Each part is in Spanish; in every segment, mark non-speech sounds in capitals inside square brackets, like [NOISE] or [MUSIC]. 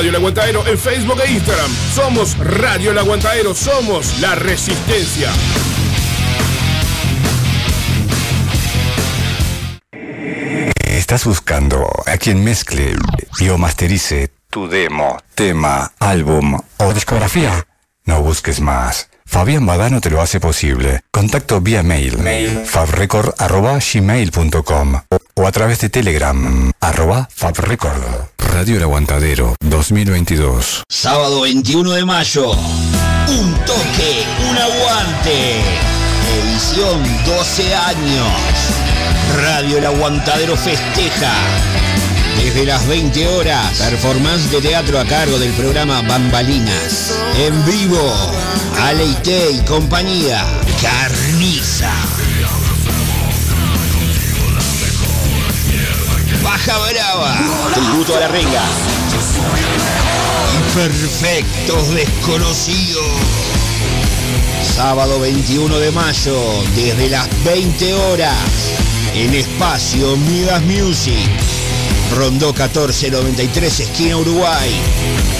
Radio El Aguantadero en Facebook e Instagram. Somos Radio El Aguantadero, somos la resistencia. Estás buscando a quien mezcle y o masterice tu demo, tema, álbum o discografía. No busques más. Fabián Badano te lo hace posible. Contacto vía mail, mail fabrecord.gmail.com o a través de Telegram, arroba fabrecord. Radio El Aguantadero 2022. Sábado 21 de mayo. Un toque, un aguante. Edición 12 años. Radio El Aguantadero festeja. Desde las 20 horas, performance de teatro a cargo del programa Bambalinas. En vivo, Aleite y compañía, Carniza. Baja Brava, tributo a la renga. Y perfectos desconocidos. Sábado 21 de mayo, desde las 20 horas, en espacio Midas Music. Rondó 1493, esquina Uruguay.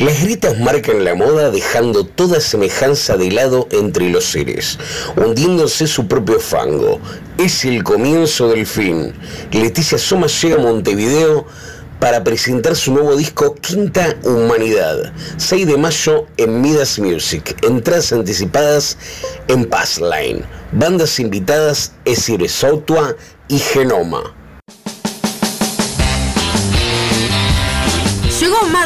Las grietas marcan la moda dejando toda semejanza de lado entre los seres, hundiéndose su propio fango. Es el comienzo del fin. Leticia Soma llega a Montevideo para presentar su nuevo disco Quinta Humanidad, 6 de mayo en Midas Music, entradas anticipadas en Passline, bandas invitadas Esire Sotua y Genoma.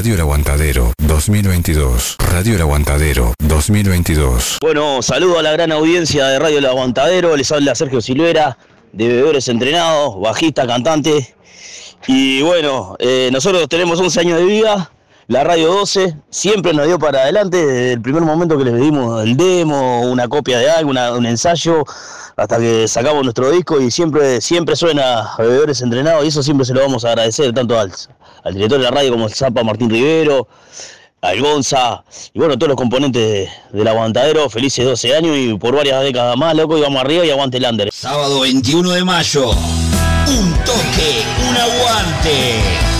Radio El Aguantadero 2022. Radio El Aguantadero 2022. Bueno, saludo a la gran audiencia de Radio El Aguantadero. Les habla Sergio Silvera, de Bebedores Entrenados, bajista, cantante. Y bueno, eh, nosotros tenemos 11 años de vida. La Radio 12 siempre nos dio para adelante desde el primer momento que les pedimos el demo, una copia de algo, un ensayo, hasta que sacamos nuestro disco y siempre, siempre suena a Bebedores Entrenados y eso siempre se lo vamos a agradecer tanto al, al director de la radio como el Zapa Martín Rivero, al Gonza y bueno, todos los componentes de- del aguantadero, felices 12 años y por varias décadas más, loco, y vamos arriba y aguante el under. Sábado 21 de mayo. Un toque, un aguante.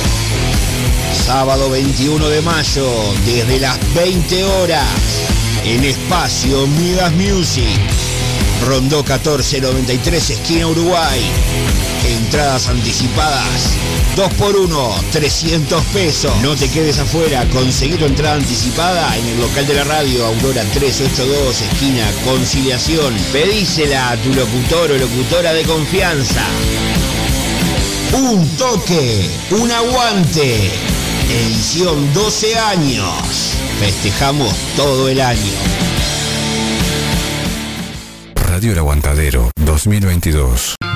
Sábado 21 de mayo, desde las 20 horas, en espacio Midas Music. Rondó 1493, esquina Uruguay. Entradas anticipadas. 2 por 1 300 pesos. No te quedes afuera. Conseguí tu entrada anticipada en el local de la radio Aurora 382, esquina Conciliación. Pedísela a tu locutor o locutora de confianza. Un toque, un aguante. Edición 12 años. Festejamos todo el año. Radio El Aguantadero 2022.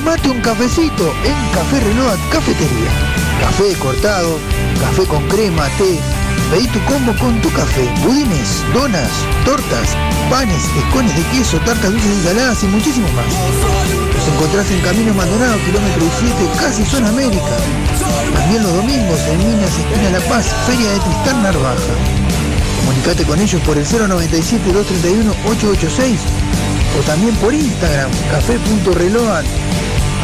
Tomate un cafecito en Café Reload Cafetería. Café cortado, café con crema, té. Pedí tu combo con tu café, budines, donas, tortas, panes, escones de queso, tartas dulces y saladas y muchísimo más. Nos encontrás en Camino Maldonado, kilómetro 17, casi zona América. También los domingos en Minas, esquina La Paz, Feria de Tristán Narvaja. Comunicate con ellos por el 097-231-886 o también por Instagram, café.reload.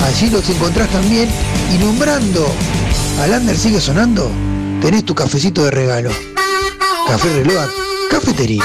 Allí los encontrás también y nombrando al Ander sigue sonando, tenés tu cafecito de regalo. Café Reload, cafetería.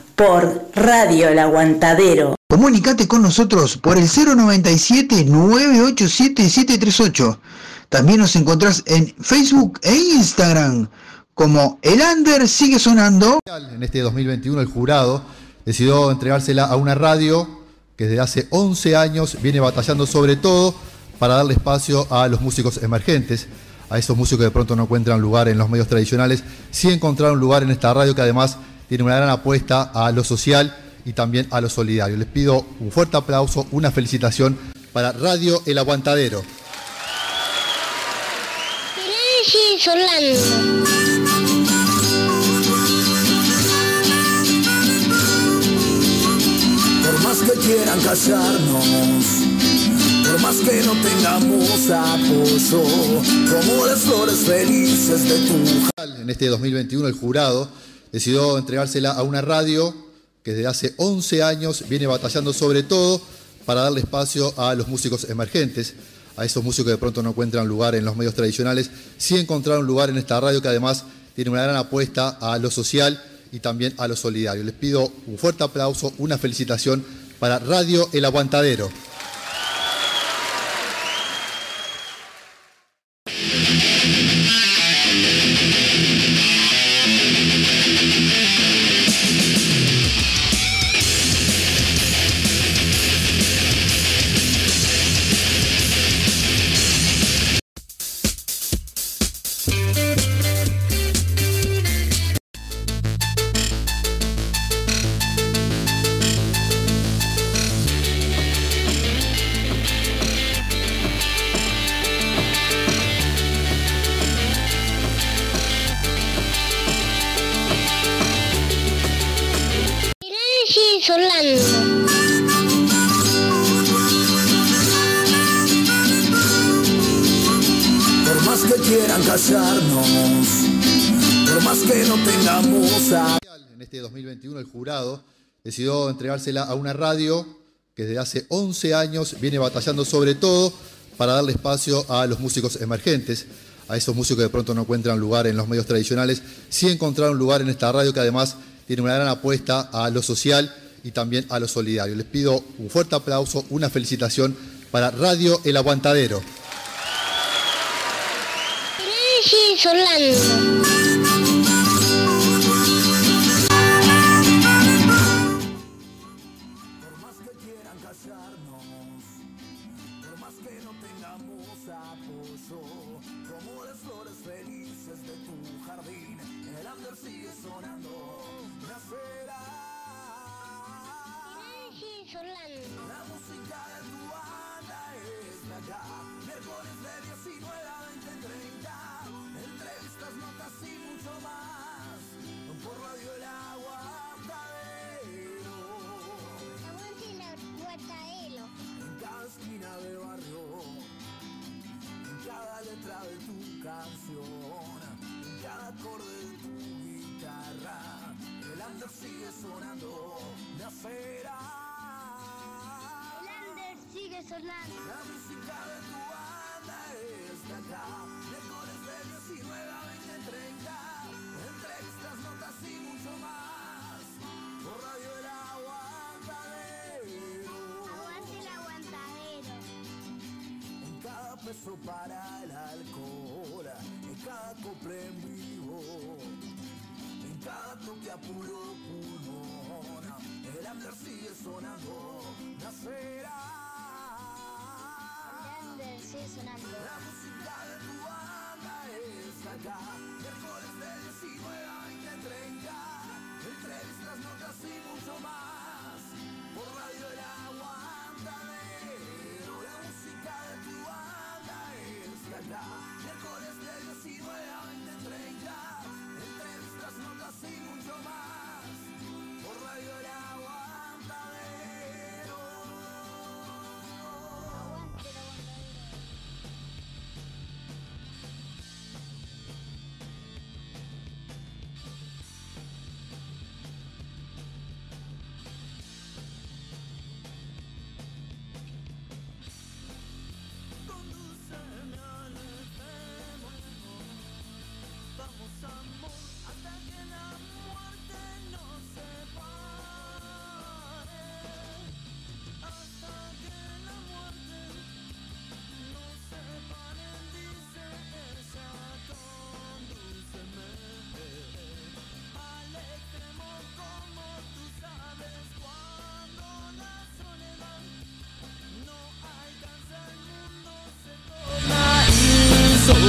por Radio El Aguantadero. Comunicate con nosotros por el 097-987-738. También nos encontrás en Facebook e Instagram como El Under sigue sonando. En este 2021 el jurado decidió entregársela a una radio que desde hace 11 años viene batallando sobre todo para darle espacio a los músicos emergentes, a esos músicos que de pronto no encuentran lugar en los medios tradicionales, sí encontraron lugar en esta radio que además tiene una gran apuesta a lo social y también a lo solidario. Les pido un fuerte aplauso, una felicitación para Radio El Aguantadero. Por más que quieran callarnos, por más que no tengamos apoyo, como las flores felices de tu En este 2021 el jurado decidió entregársela a una radio que desde hace 11 años viene batallando sobre todo para darle espacio a los músicos emergentes, a esos músicos que de pronto no encuentran lugar en los medios tradicionales, sí encontraron lugar en esta radio que además tiene una gran apuesta a lo social y también a lo solidario. Les pido un fuerte aplauso, una felicitación para Radio El Aguantadero. decidió entregársela a una radio que desde hace 11 años viene batallando sobre todo para darle espacio a los músicos emergentes, a esos músicos que de pronto no encuentran lugar en los medios tradicionales, sí encontraron lugar en esta radio que además tiene una gran apuesta a lo social y también a lo solidario. Les pido un fuerte aplauso, una felicitación para Radio El Aguantadero.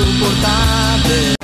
insoportável.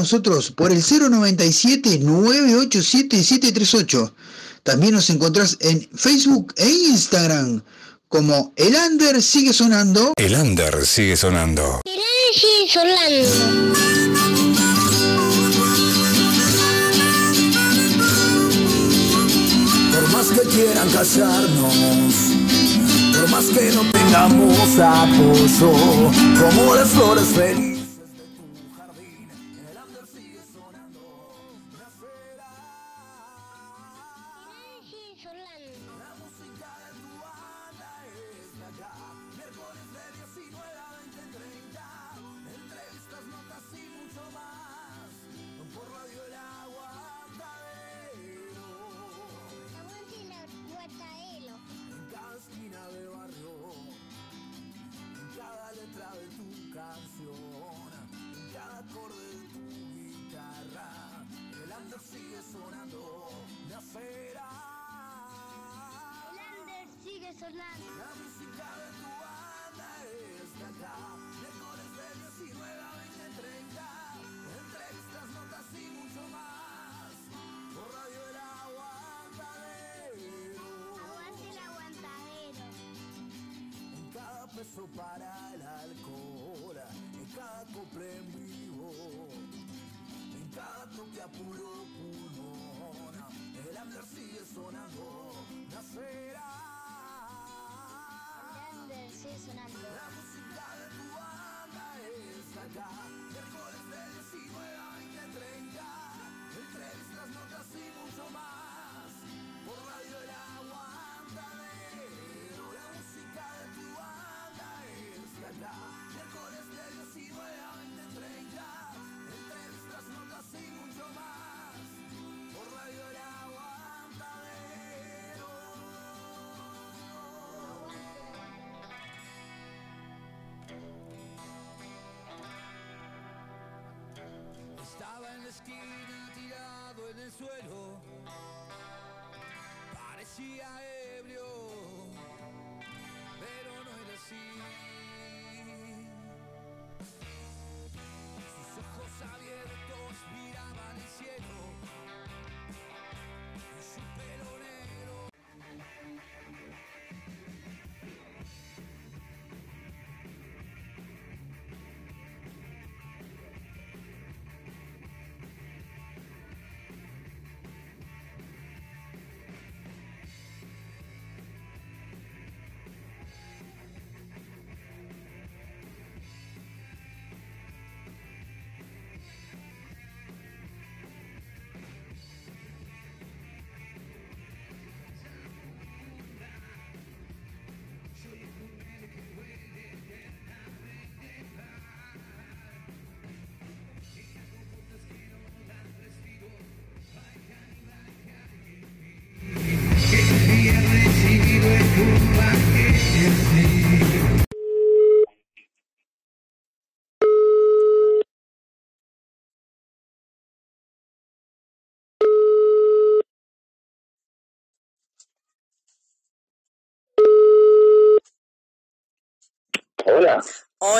nosotros por el 097-987-738. También nos encontrás en Facebook e Instagram como El Under Sigue Sonando. El Under Sigue Sonando. El Under Sigue Sonando. que quieran callarnos, por más que no tengamos apoyo, como las flores felices.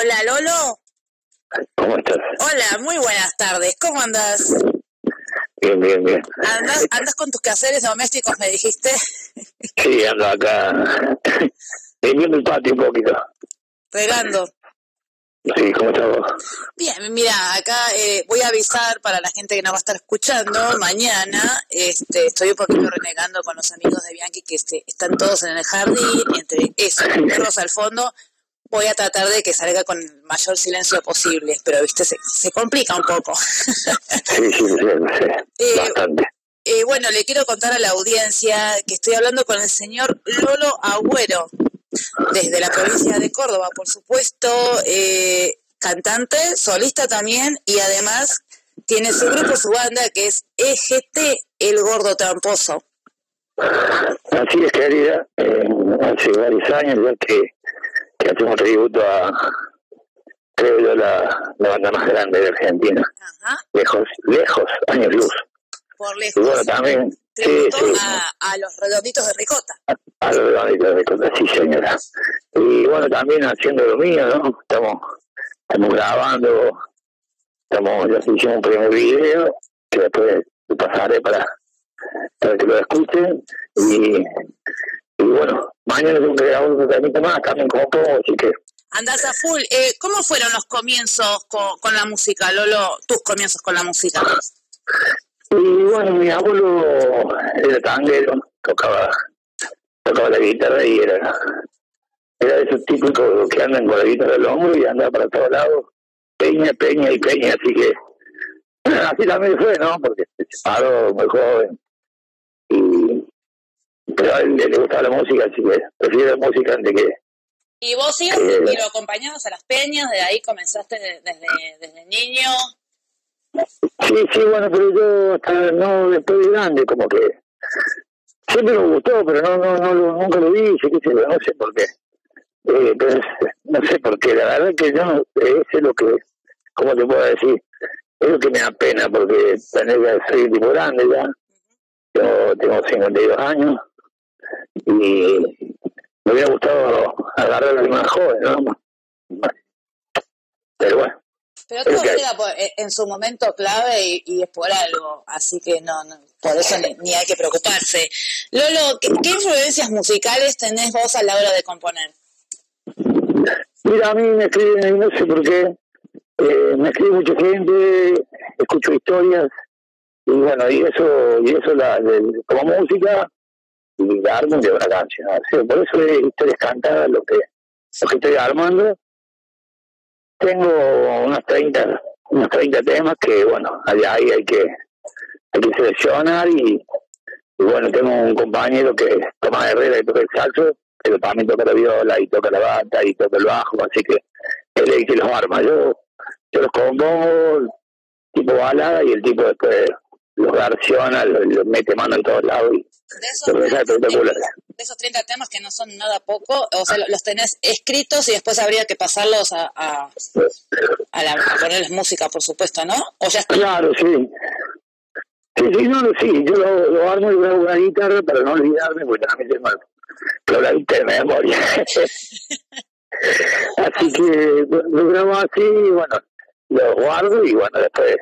Hola, Lolo. ¿cómo estás? Hola, muy buenas tardes. ¿Cómo andas? Bien, bien, bien. ¿Andas, andas con tus quehaceres domésticos, me dijiste? Sí, ando acá [LAUGHS] limpiando el patio un poquito. Regando. Sí, ¿cómo estás vos? Bien, mira, acá eh, voy a avisar para la gente que nos va a estar escuchando. Mañana este, estoy un poquito renegando con los amigos de Bianchi que este, están todos en el jardín, entre eso, perros al fondo. Voy a tratar de que salga con el mayor silencio posible, pero viste, se, se complica un poco. Sí, sí, sí, sí, [LAUGHS] Eh, bastante. Eh, bueno, le quiero contar a la audiencia que estoy hablando con el señor Lolo Agüero, desde la provincia de Córdoba, por supuesto, eh, cantante, solista también, y además tiene su grupo, su banda, que es EGT, El Gordo Tramposo. Así es, querida. Eh, hace varios años ya que, hacemos tributo a, creo yo, la, la banda más grande de Argentina. Lejos, lejos, años luz. Por Y lejos. bueno, también, sí, a, a los redonditos de ricota. a lo de de cosas, sí, señora. Y bueno, también haciendo lo mío, ¿no? Estamos, estamos grabando, estamos, ya hicimos un primer video que después lo pasaré para, para que lo escuchen. Y, y bueno, mañana tengo que grabar un temita más, también como todo, así que Andás a full. Eh, ¿Cómo fueron los comienzos con, con la música, Lolo? Tus comienzos con la música. Y bueno, mi abuelo era tanguero, tocaba, tocaba la guitarra y era, era de esos típicos que andan con la guitarra al hombro y andaba para todos lados, peña, peña y peña, así que [CLEARS THROAT] así también fue, ¿no? Porque se separó muy joven. Y, pero a él le, gustaba la música, así que prefiero la música antes que... ¿Y vos ibas Eh, y lo acompañabas a las peñas? ¿De ahí comenzaste de- desde, desde niño? Sí, sí, bueno, pero yo hasta no después de grande, como que siempre me gustó, pero no, no, no, lo- nunca lo qué sé yo, no sé por qué. Eh, no sé por qué, la verdad que yo, no- ese es lo que, ¿cómo te puedo decir? Es lo que me da pena, porque tener ya soy tipo grande ya, yo tengo 52 años, y me hubiera gustado agarrar a más joven, ¿no? Pero bueno. Pero todo que- llega por- en su momento clave y, y es por algo, así que no, no por eso ni, ni hay que preocuparse. Lolo, ¿qué, qué influencias musicales tenés vos a la hora de componer? Mira, a mí me escriben, no sé por qué, eh, me escribe mucha gente, escucho historias, y bueno, y eso, y eso la, de- como música, y de una canción. Sea, por eso es historias cantadas lo que, lo estoy armando. Tengo unos 30, unos 30 temas que, bueno, ahí hay que, hay que seleccionar y, bueno, tengo un compañero que es Tomás Herrera que toca el saxo, pero también toca la viola y toca la bata y toca el bajo, así que él es el que los arma. Yo, yo los compongo tipo balada y el tipo después los versiona, los, los mete mano en todos lados y De esos, lo deja espectacular. de esos 30 temas que no son nada poco, o sea, los tenés escritos y después habría que pasarlos a, a, a, la, a ponerles música, por supuesto, ¿no? O ya está. Claro, sí. Sí, sí, no, sí, yo lo, lo armo y grabo una guitarra para no olvidarme, porque también tengo la guitarra de memoria. [LAUGHS] así que lo, lo grabo así, y bueno, lo guardo y bueno, después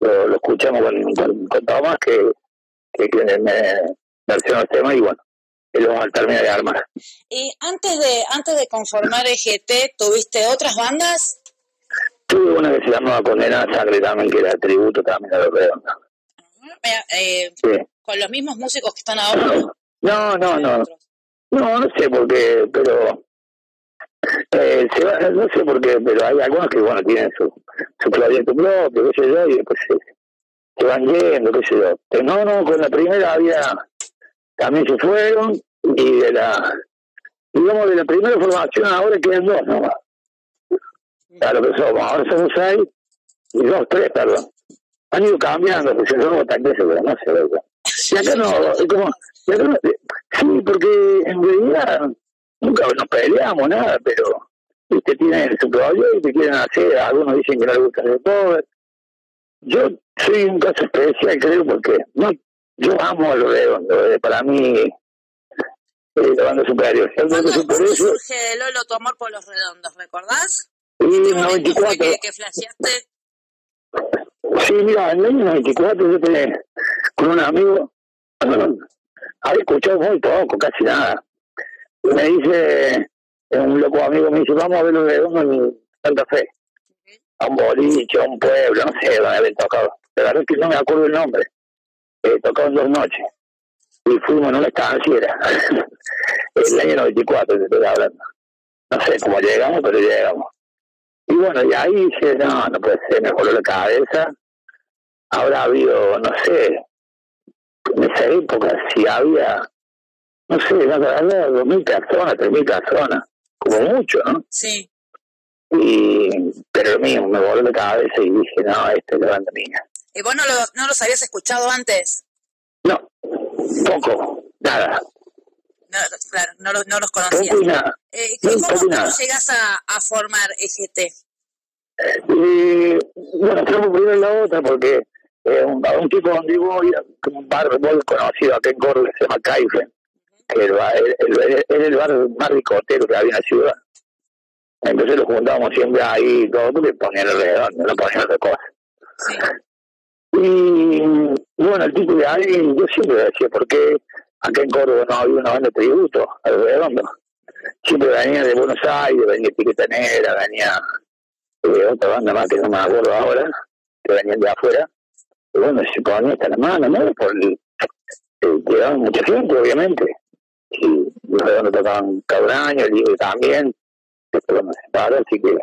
lo, lo escuchamos con, con, con Tomás, que, que, que me versiona el tema y bueno, y lo vamos a terminar de armar. Y antes de, antes de conformar EGT, ¿tuviste otras bandas? Tuve una que se llamaba Condenada Sangre también, que era tributo también a los redondos. Eh, Sí. ¿Con los mismos músicos que están ahora? No, no, no. No, no sé por qué, pero. Eh, se va- no sé por qué, pero hay algunos que, bueno, tienen su, su proyecto propio, qué sé yo, y después se, van yendo, qué sé yo. Pero no, no, con la primera había. También se fueron, y de la. Digamos, de la primera formación ahora quedan dos nomás. Lo que somos, ahora somos seis, y dos, tres, perdón. Han ido cambiando, pues se son tanques, pero no sé, ¿verdad? Y acá no, es como, y acá no- sí, porque en realidad nunca nos peleamos, nada, pero viste, tienen su proyecto y quieren hacer, algunos dicen que no les gusta el cover. Yo soy un caso especial, creo, porque no, yo amo a lo redondo, eh, para mí eh, la banda superior. ¿Cuándo eso. surge, Lolo, tu amor por los redondos? ¿Recordás? Y ¿Qué en momento fue 94. que, que flasheaste? Sí, mira, en el año 94 yo tenía con un amigo, [CLEARS THROAT] había escuchado muy poco, casi nada. Me dice, un loco amigo me dice, vamos a ver los redondos en Santa Fe. A un boliche, a un pueblo, no sé dónde habían tocado. La verdad es que no me acuerdo el nombre. Eh, tocaron dos noches. Y fuimos en una estanciera. [LAUGHS] el año 94 te estoy hablando. No sé cómo llegamos, pero llegamos. Y bueno, y ahí dije, no, no puede ser, me voló la cabeza. Habrá habido, no sé, en esa época si había, no sé, no, dos mil personas, tres mil personas, como mucho, ¿no? Sí. Y, pero lo mío, me voló la cabeza y dije, no, esta es la banda mía. ¿Y vos no, lo, no los habías escuchado antes? No, poco, nada, No, claro, no, los- no los conocías. poco y nada. Eh, No, ¿Cómo, poco y cómo nada. llegas a, a formar EGT? Y bueno, estamos primero en la otra porque eh, un, un tipo donde voy, como un bar muy conocido acá en Córdoba, se llama Caifen, que el el- el- era el bar más ricotero que había en la ciudad. Entonces lo juntábamos siempre ahí todo, porque ponían alrededor, no ponían otra cosa. Y bueno, el tipo de ahí, yo siempre decía, ¿por qué acá en Córdoba no había una banda de tributo alrededor? Siempre venía de Buenos Aires, venía Etiqueta Negra, venía eh, otra banda más que no me acuerdo ahora, que venían de afuera. Y bueno, se ponía hasta la mano, ¿no? Por el, eh, mucha gente, obviamente. Y los redondos tocaban año, el libro también. Después me separó, así que.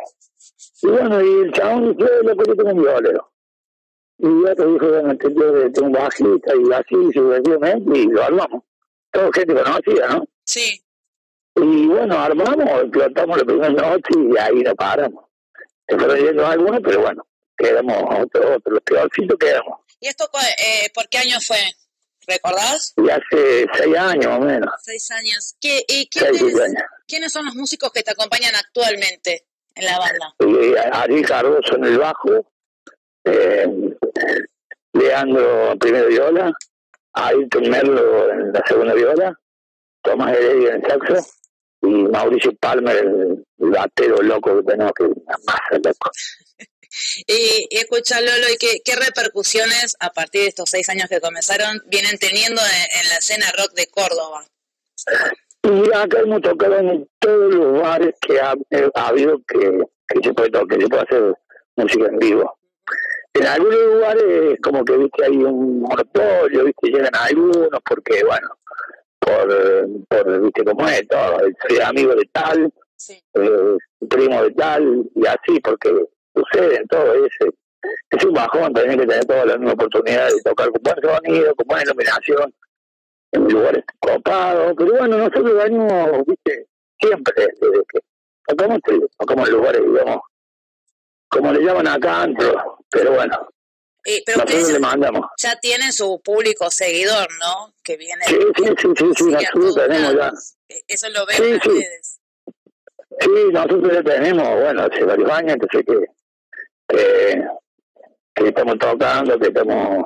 Y bueno, y el chabón dijo, lo que tengo un violero. Y otro dijo, bueno, este yo tengo un bajista y así sucesivamente, y lo armamos. Todo gente conocida, ¿no? Sí. Y bueno, armamos, explotamos la primera noche y ahí no paramos. Se fueron yendo algunos, pero bueno, quedamos otros, otros, los peorcitos quedamos. ¿Y esto eh, por qué año fue? ¿Recordás? Y hace seis años más o menos, Seis años. ¿Qué, y seis, quiénes, siete años. quiénes son los músicos que te acompañan actualmente en la banda? Y Ariel Cardoso en el bajo, eh, Leandro primero viola, Ayrton Merlo en la segunda viola, Tomás Heredia en el saxo y Mauricio Palmer el, el batero loco que tenemos que una masa loco. [LAUGHS] Y, y escucha, Lolo, ¿y qué, qué repercusiones a partir de estos seis años que comenzaron vienen teniendo en, en la escena rock de Córdoba? Y acá hemos tocado en todos los bares que ha, eh, ha habido que, que se puede tocar, que se puede hacer música en vivo. En algunos lugares como que viste hay un monopolio, viste, llegan algunos porque bueno, por, por viste cómo es todo, soy amigo de tal, eh, primo de tal, y así, porque sucede en todo ese. Es un bajón tener que tener todas las mismas oportunidades de tocar con buen sonido, con buena iluminación, en lugares copados, pero bueno, nosotros venimos, viste, siempre, desde que tocamos, tocamos lugares, digamos, como le llaman acá, antro, pero bueno, Y, pero nosotros ustedes le mandamos. ya tienen su público seguidor, ¿no? Que viene. Sí, sí, sí, sí, sí, nosotros tenemos ya. Eh, Eso lo ven Sí, sí. ustedes. Sí, nosotros ya tenemos, bueno, hace varios años, entonces que, que, que estamos tocando, que estamos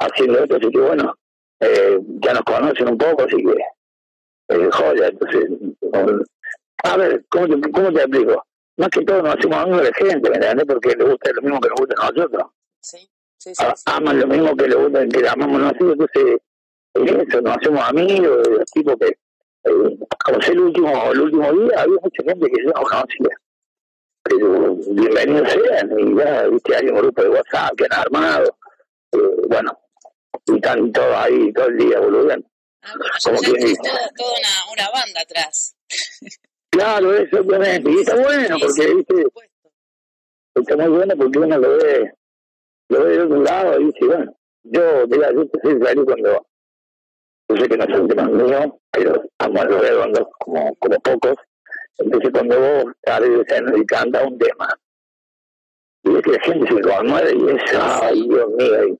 haciendo esto, así que bueno, eh, ya nos conocen un poco, así que eh, joya, entonces, con- a ver, ¿cómo te, ¿cómo te explico? Más que todo nos hacemos amigos de gente, ¿me entiendes? Porque le gusta lo mismo que nos gusta a nosotros. Sí, sí, A- aman lo mismo que le gusta, que amamos nosotros, entonces, en eso, nos hacemos amigos, de los tipos que, eh, como sé el último, el último día, había mucha gente que yo no conocía. Pero bienvenidos sean, y ya, viste, hay un grupo de WhatsApp que han armado, eh, bueno, y están todos ahí todo el día, boludeando. Como Ya quien tenés dice. toda, una, una banda atrás. Claro, eso obviamente, y está bueno, porque, viste, está muy bueno porque uno lo ve, lo ve de otro lado y dice, bueno, yo, mira, yo te soy cuando, yo sé que no es un tema mío, pero amo a los redondos como, como pocos, entonces cuando vos de escena y cantas un tema, y ves que la gente se conmueve y es, ay, Dios mío,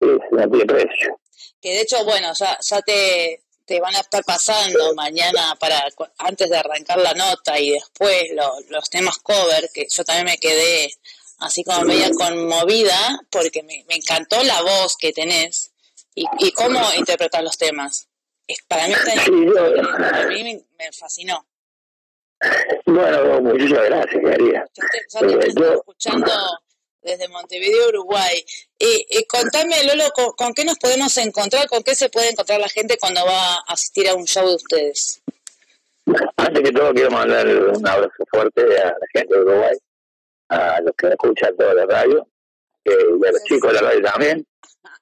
es, no tiene precio. Que de hecho, bueno, ya, ya te, te van a estar pasando mañana para antes de arrancar la nota y después lo- los temas cover, que yo también me quedé así como media conmovida porque me, me encantó la voz que tenés y, y cómo interpretar los temas. es- para mí está Sí, yo- a mí me, me fascinó. Bueno, muchísimas gracias, María. Ya te Eh, estoy yo- escuchando desde Montevideo, Uruguay. Y, y contame, Lolo, ¿con, con qué nos podemos encontrar? ¿Con qué se puede encontrar la gente cuando va a asistir a un show de ustedes? Antes que todo quiero mandar un abrazo fuerte a la gente de Uruguay, a los que escuchan toda la radio, eh, y a los chicos de la radio también.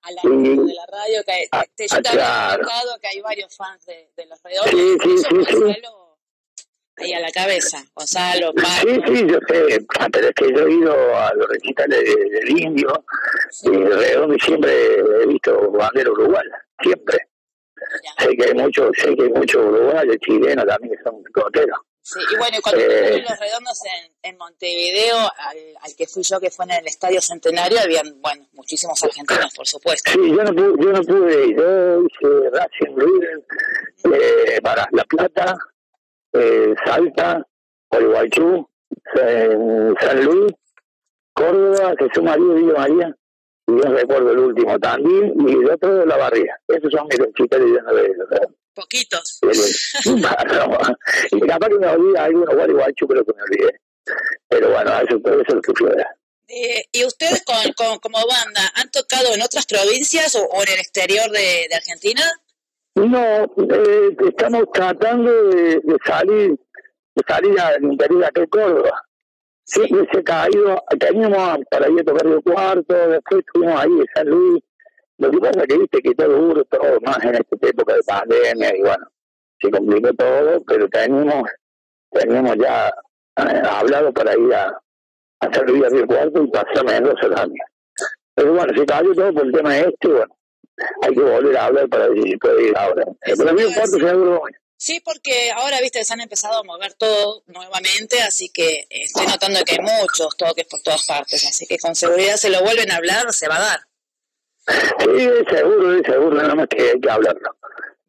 A la Sí. gente de la radio, que te, yo había claro. contado que hay varios fans de, de los redondos. Sí, sí, sí, sí. Ahí a la cabeza. Gonzalo, Paco. Sí, sí, yo sé, ah, pero es que yo he ido a los recitales de- del Indio y de Redondo y siempre he visto bandera uruguaya, siempre. Sé que hay muchos, sé que hay muchos uruguayos, chilenos también que son picoteros. Sí, y bueno, cuando Eh. los redondos en, en Montevideo, al, al que fui yo, que fue en el Estadio Centenario, habían, bueno, muchísimos argentinos, por supuesto. Sí, yo no pude, yo no pude ir. Yo hice Racing River eh, para La Plata, eh, Salta, Gualeguaychú, San, Luis, Córdoba, Jesús María, Villa María, y no recuerdo el último también, y el otro de La Barría. Esos son mis recitales de de Poquitos. [LAUGHS] Y capaz que me olvida alguno, Gualeguaychú creo que me olvidé. Pero bueno, eso, eso es lo que fue. Eh, ¿Y ustedes con, con- como banda han tocado en otras provincias o, o en el exterior de, de Argentina? No, eh, estamos tratando de, de salir de salir al interior de aquel Córdoba. Siempre se ha caído, teníamos para ir a tocar el cuarto, después estuvimos ahí en San Luis. Lo que pasa es que viste que todo duro, todo más en esta época de pandemia y bueno, se complicó todo, pero tenemos, tenemos ya eh, hablado para ir a, a San Luis a Río Cuarto y pasar a Mendoza también. Pero bueno, se cayó todo por el tema este, bueno, hay que volver a hablar para ver si puede ir ahora. Pero Río Cuarto seguro Sí, porque ahora, viste, se han empezado a mover todo nuevamente, así que eh, estoy notando que hay muchos toques por todas partes, así que con seguridad se lo vuelven a hablar, se va a dar. Sí, es seguro, es seguro, nada más que hay que hablarlo.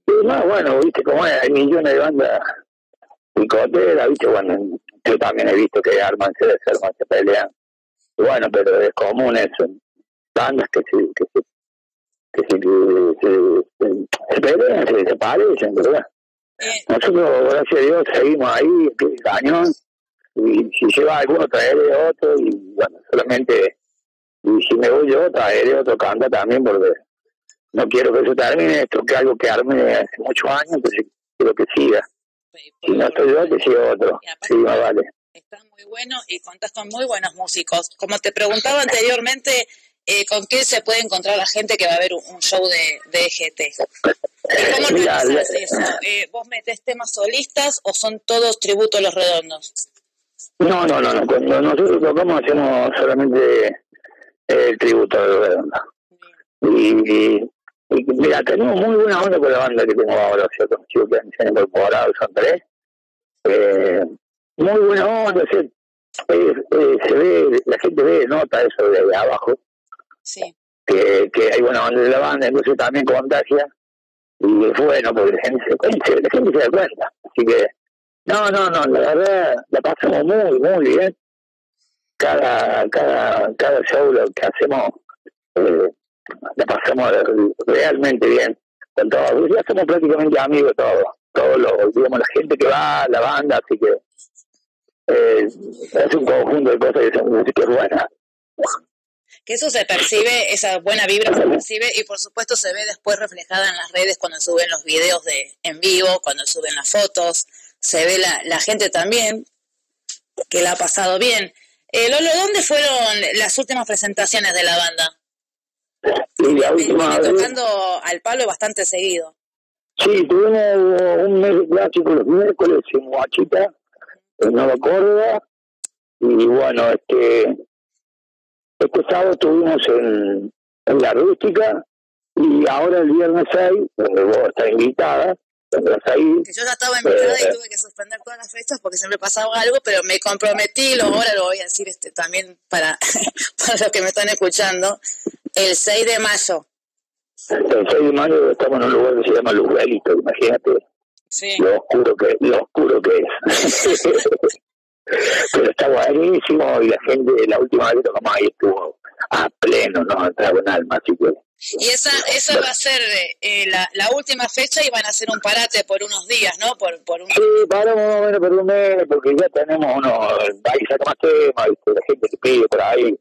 Y más, bueno, viste cómo es, hay millones de bandas picoteras, viste, bueno, yo también he visto que arman, se desarman, se pelean. Y bueno, pero es común eso, bandas que se, que se, que se, que se, se, pelean, se, se parecen, pero bueno. Nosotros, gracias a Dios, seguimos ahí, de cañón, y si lleva alguno, traeré otro, y bueno, solamente y si me voy yo, traeré otro canta también, porque no quiero que se termine esto, que es algo que armé hace muchos años, entonces quiero que siga. Si no estoy yo, que siga otro. Sí, más vale. Muy bueno y contás con muy buenos músicos. Como te preguntaba anteriormente, eh, ¿con qué se puede encontrar la gente que va a ver un, un show de, de EGT? ¿Y ¿Cómo Mira, organizas la- eso? Eh, ¿Vos metés temas solistas o son todos tributos a los redondos? No, no, no, no. Cuando nosotros tocamos hacemos solamente el tributo de los redondos. Y, y, y mira, tenemos muy buena onda con la banda que tengo ahora, o sea, con los chicos que se han incorporado, son tres. Eh, muy buena onda, sea, eh, eh, se ve, la gente ve, nota eso de, de abajo, Sí. que, que hay buena onda de la banda, entonces también contagia. Y es bueno, porque la gente se, gente se da cuenta. Así que, no, no, no, la verdad, la pasamos muy, muy bien. Cada, cada, cada show lo que hacemos, eh, la pasamos realmente bien. Con todo. Ya somos prácticamente amigos todos. Todos los, digamos, la gente que va, la banda, así que eh, es un conjunto de cosas que son música buena. Que eso se percibe, esa buena vibra se percibe y por supuesto se ve después reflejada en las redes cuando suben los videos de en vivo, cuando suben las fotos, se ve la, la gente también que la ha pasado bien. Eh, Lolo, ¿dónde fueron las últimas presentaciones de la banda? Y la última Viene tocando al palo bastante seguido. Sí, tuvimos un mes clásico los miércoles en Huachita, en Nueva Córdoba, y bueno, este, este sábado estuvimos en, en La Rústica, y ahora el viernes 6, donde vos estás invitada, donde vas a ir, Que yo ya estaba invitada Eh. y tuve que suspender todas las fechas porque siempre pasaba algo, pero me comprometí, lo, ahora lo voy a decir este también para, [LAUGHS] para los que me están escuchando, el 6 de mayo. el 6 de mayo estamos en un lugar que se llama Luzbelito, imagínate Sí. lo oscuro que, lo oscuro que es. [LAUGHS] Pero está buenísimo y la gente, la última vez que tocamos ahí estuvo a pleno, ¿no? Entraba en alma, así que. Y esa, esa va a ser eh, la, la última fecha y van a hacer un parate por unos días, ¿no? Por, por un... Sí, paramos más o menos por un mes, porque ya tenemos unos, ahí saca más temas, la gente que pide por ahí.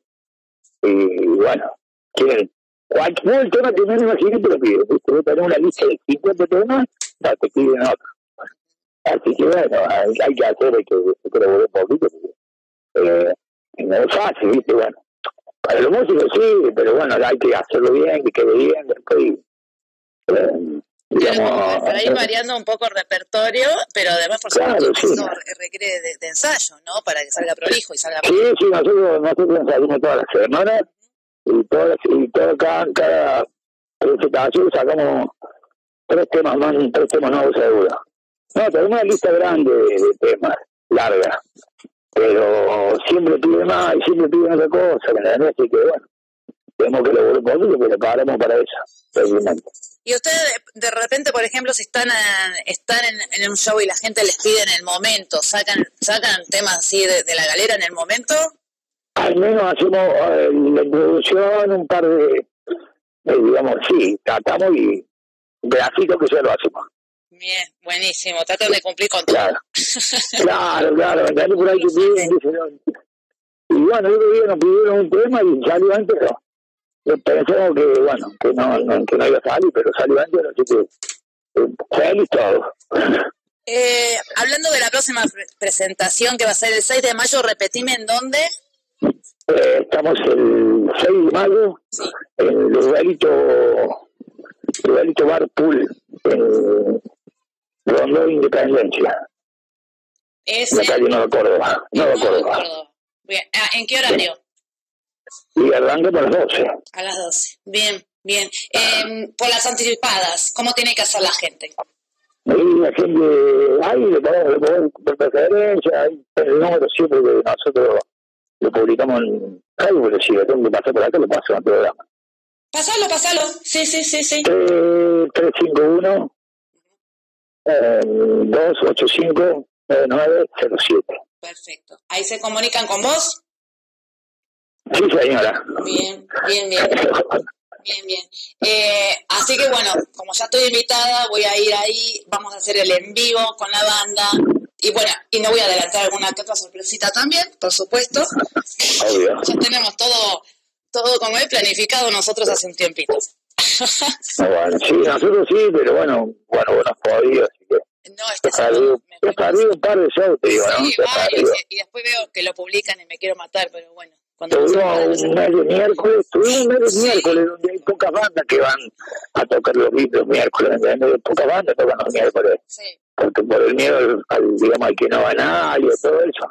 Y bueno, quieren, cualquier tema que no me imagino te lo pide, ¿viste? Yo tengo una lista de 50 temas, no, te piden otro. Así que bueno, hay, hay que hacer, que, que elaborar un poquito, eh, no es fácil, ¿viste? Bueno, para los músicos sí, pero bueno, hay que hacerlo bien, que quede bien, después, eh, digamos, ir variando un poco el repertorio, pero además, por Claro, supuesto, sí. eso requiere de, de ensayo, ¿no? Para que salga prolijo y salga Sí, sí, nosotros, nosotros ensayamos todas las semanas y todas y todo cada, cada presentación sacamos tres temas más, tres temas nuevos seguro. No, tenemos una lista grande de, temas, larga, pero siempre pide más y siempre pide otra cosa, ¿entendés? Así que bueno, tenemos que lograr un poquito, pero paramos para eso. Y ustedes de, repente, por ejemplo, si están en, están en, en un show y la gente les pide en el momento, sacan sacan temas así de, de la galera en el momento. Al menos hacemos eh, la introducción, un par de, eh, digamos, sí, tratamos y pedacitos que ya lo hacemos. Bien, buenísimo. Tratan de cumplir con todo. Claro, claro, claro, ¿entendés? Por ahí que piden, no. Y bueno, el otro día nos pidieron un tema y salió antes, pero yo pensamos que, bueno, que no, no, que no iba a salir, pero salió antes, así que eh, feliz todo. Eh, hablando de la próxima pre- presentación que va a ser el 6 de mayo, repetime en dónde. Eh, estamos el 6 de mayo en el lugarito, lugarito Bar Pool, en Rondó Independencia, Es la calle Nueva Córdoba, Nueva Córdoba. Córdoba. Bien. Ah, ¿En qué horario? Y arranca para las 12. A las 12. Bien, bien. Eh, por las anticipadas, ¿cómo tiene que hacer la gente? Ahí la gente, ahí le ponemos por preferencia, ahí el número siempre que nosotros lo publicamos en Facebook, si lo tengo que pasar por acá, lo paso en el programa. Pasalo, pasalo. Sí, sí, sí, sí. Eh, 351 eh, 285 9907. Perfecto. Ahí se comunican con vos. Sí, señora. Bien, bien, bien. Bien, bien. Eh, así que bueno, como ya estoy invitada, voy a ir ahí, vamos a hacer el en vivo con la banda. Y bueno, y no voy a adelantar alguna que otra sorpresita también, por supuesto. Obvio. Ya tenemos todo, todo como he planificado nosotros hace un tiempito. No, bueno, sí, nosotros sí, pero bueno, bueno, bueno, podido, así que. No, este un par de shows, te digo, ¿no? Sí, varios, perdido. y, y después veo que lo publican y me quiero matar, pero bueno. Cuando Tuvimos un mes de miércoles, tuvimos un mes de miércoles donde hay pocas bandas que van a tocar los los miércoles, ¿entendés? Pocas bandas tocan los miércoles. Porque por el miedo al, al, digamos, al que no va nadie, todo eso.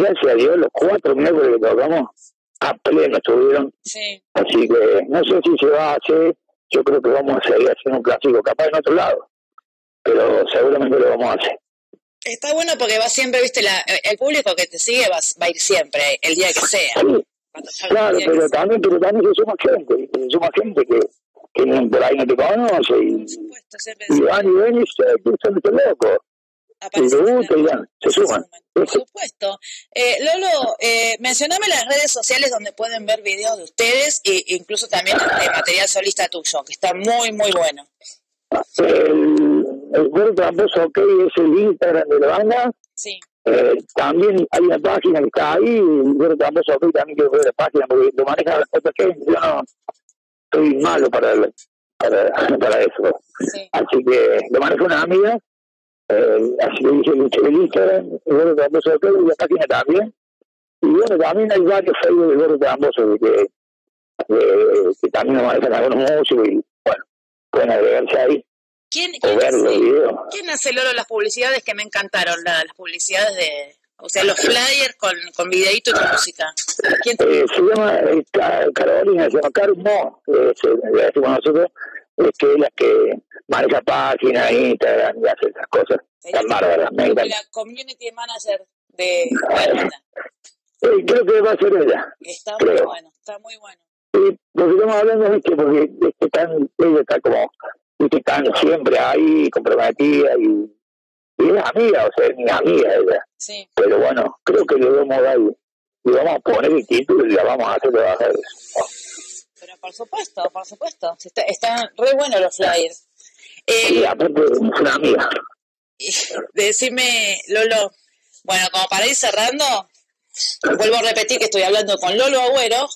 Gracias a Dios, los cuatro miércoles que tocamos a pleno estuvieron. Sí. Así que no sé si se va a hacer, yo creo que vamos a seguir haciendo un clásico, capaz en otro lado, pero seguramente lo vamos a hacer. Está bueno porque va siempre, viste, la, el público que te sigue va, va a ir siempre, el día que sea. Salga Claro, pero también, pero también se suma gente, se suma gente que, que por ahí no te conoce y, y van y ven y se son estos locos. Y y van, se suman. Por supuesto. Eh, Lolo, eh, mencioname las redes sociales donde pueden ver videos de ustedes e incluso también de material solista tuyo, que está muy, muy bueno. El, el Gordo Tramposo OK es el Instagram de la banda. Sí. Eh, también hay una página que está ahí, el Gordo Tramposo OK también quiero ver la página porque lo maneja otra gente, yo no soy malo para, el- para, [LAUGHS] para eso. Así que lo maneja una amiga, eh, así que dije el, el Instagram, el Tramposo OK y la página también. Y bueno, también hay varios Facebook del Gordo Tramposo que, que, que también lo manejan algunos músicos y bueno, pueden agregarse ahí ¿Quién, los videos. quién hace Lolo las publicidades que me encantaron? la- las publicidades de, o sea, los flyers con, con videíto y con música. ¿Quién Eh, se llama eh, Ca- Carolina, se llama Caro Mo, eh, se, nosotros, eh, que es la que maneja páginas, Instagram y hace esas cosas tan bárbaras. Me la community manager de? Eh, creo que va a ser ella. Está muy Creo. bueno, está muy bueno. Sí, porque estamos hablando, viste, porque es que tan, ella está como, viste, tan siempre ahí, comprometida y, y es amiga, o sea, es mi amiga ella. Sí. Pero bueno, creo que le vamos a dar, le vamos a poner el título y la vamos a hacer trabajar. Pero por supuesto, por supuesto. Está- están re buenos los flyers. Eh, una amiga. [LAUGHS] decime, Lolo, bueno, como para ir cerrando, vuelvo a repetir que estoy hablando con Lolo Agüero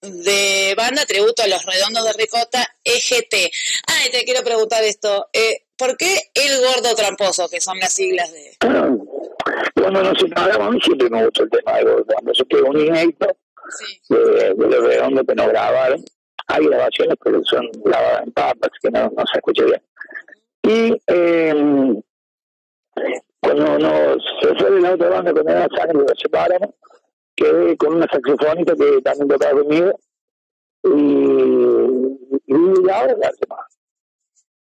de banda tributo a los redondos de ricota EGT. Ah, y te quiero preguntar esto, eh, ¿por qué el gordo tramposo, que son las siglas de... [CLEARS THROAT] Cuando nos separamos, siempre me gustó el tema de Gordo. Cuando se quedó un inédito de, de los redondos que nos grabaron. Hay grabaciones, pero son grabadas en papas, que no, no se escucha bien. Y eh, cuando nos se fue de la otra banda, cuando era sangre, nos separamos, quedé con una saxofonista que también tocaba conmigo. Y, y ahora la más.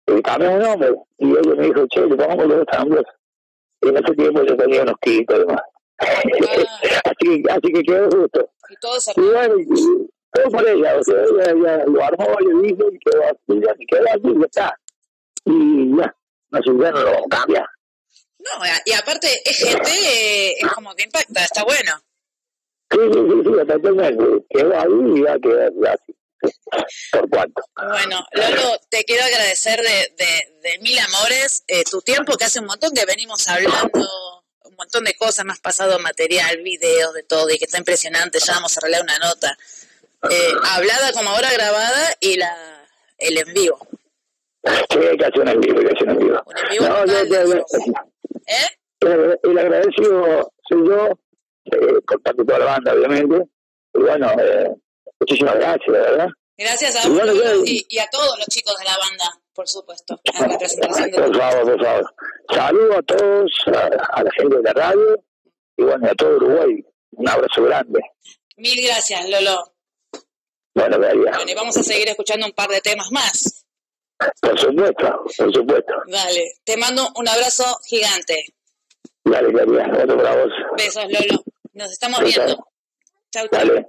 Y cambié un nombre. Y ella me dijo, che, le pongamos los tambores. En ese tiempo yo tenía unos kilitos de más. así, así que quedó justo. Y todo se Y bueno, todo por ella, o sea, ella, ella lo armó, le dijo, y quedó así, y quedó así, ya está. Y ya, no sé, ya no lo vamos a cambiar. No, y aparte EGT eh, es como que impacta, está bueno. Sí, sí, sí, sí, totalmente. Quedó ahí y ya quedó así. ¿Por cuánto? Bueno, Lolo, te quiero agradecer de, de, de mil amores eh, tu tiempo, que hace un montón que venimos hablando, montón de cosas, me has pasado material, videos, de todo, y que está impresionante, ya vamos a arreglar una nota. Eh, hablada como ahora grabada y la el en vivo. Sí, hay que hacer un en vivo, hay que hacer un en vivo. No, yo, yo, yo- el, el agradecido soy yo, eh, toda la banda, obviamente. Y bueno, eh, muchísimas gracias, la verdad. Gracias a vos y, y a todos los chicos de la banda, por supuesto, en representación de Por favor, por favor. Saludos a todos, a, a la gente de la radio y bueno, a todo Uruguay. Un abrazo grande. Mil gracias, Lolo. Bueno, Daria, Bueno, y vamos a seguir escuchando un par de temas más. por supuesto, por supuesto. Dale, te mando un abrazo gigante. Dale, Daria, otro para vos. Besos, Lolo. Nos estamos viendo. Chau, chau. Dale.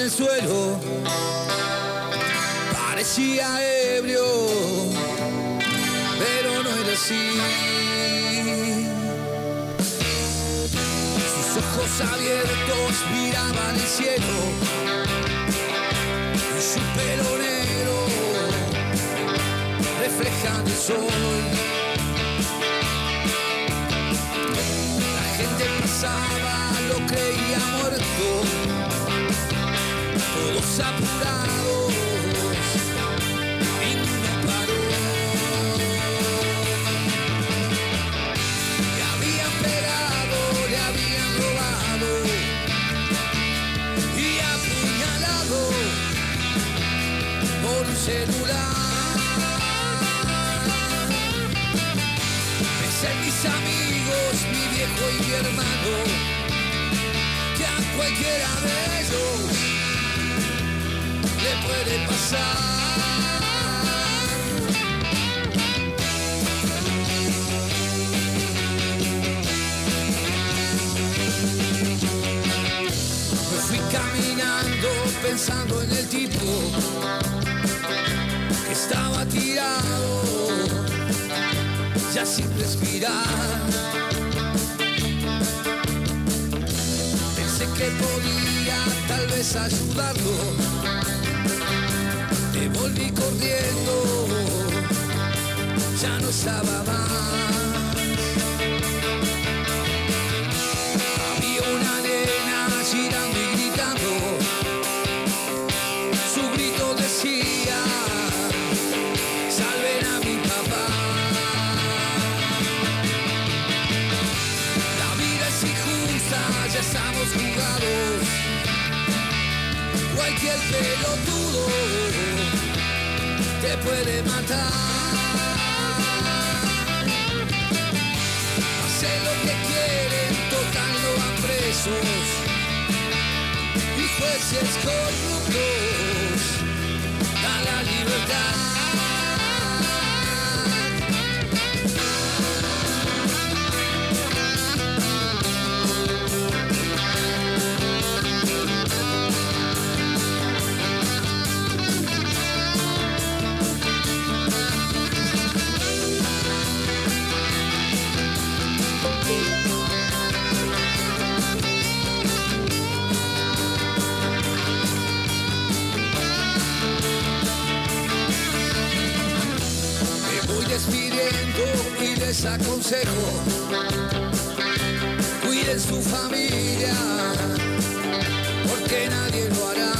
El suelo. Parecía ebrio, pero no era así. Sus ojos abiertos miraban el cielo y su pelo negro reflejando el sol. La gente pasaba, lo creía muerto, todos apurados, ninguno paró. Le habían pegado, le habían robado y apuñalado por un celular. Pensé en mis amigos, mi viejo y mi hermano, que a cualquiera de ellos puede pasar. Me fui caminando pensando en el tipo que estaba tirado ya sin respirar. Pensé que podía tal vez ayudarlo. Me volví corriendo, ya no estaba más. Había una nena girando y gritando. Su grito decía, salven a mi papá. La vida es injusta, ya estamos jugados. Cualquier pelotudo te puede matar. Hacen lo que quieren, tocando a presos y jueces corruptos dan la libertad. Les aconsejo cuiden su familia porque nadie lo hará.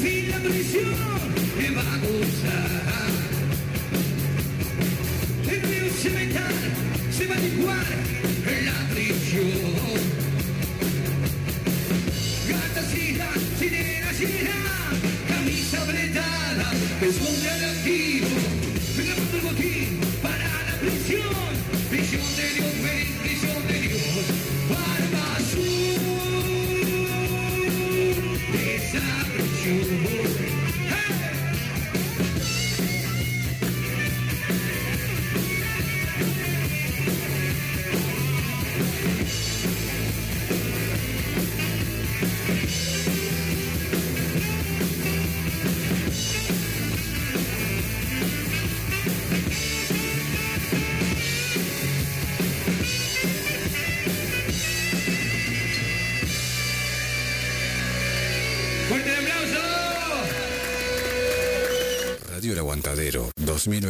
Prisión me va a gozar. El río cemental se va a licuar la prisión.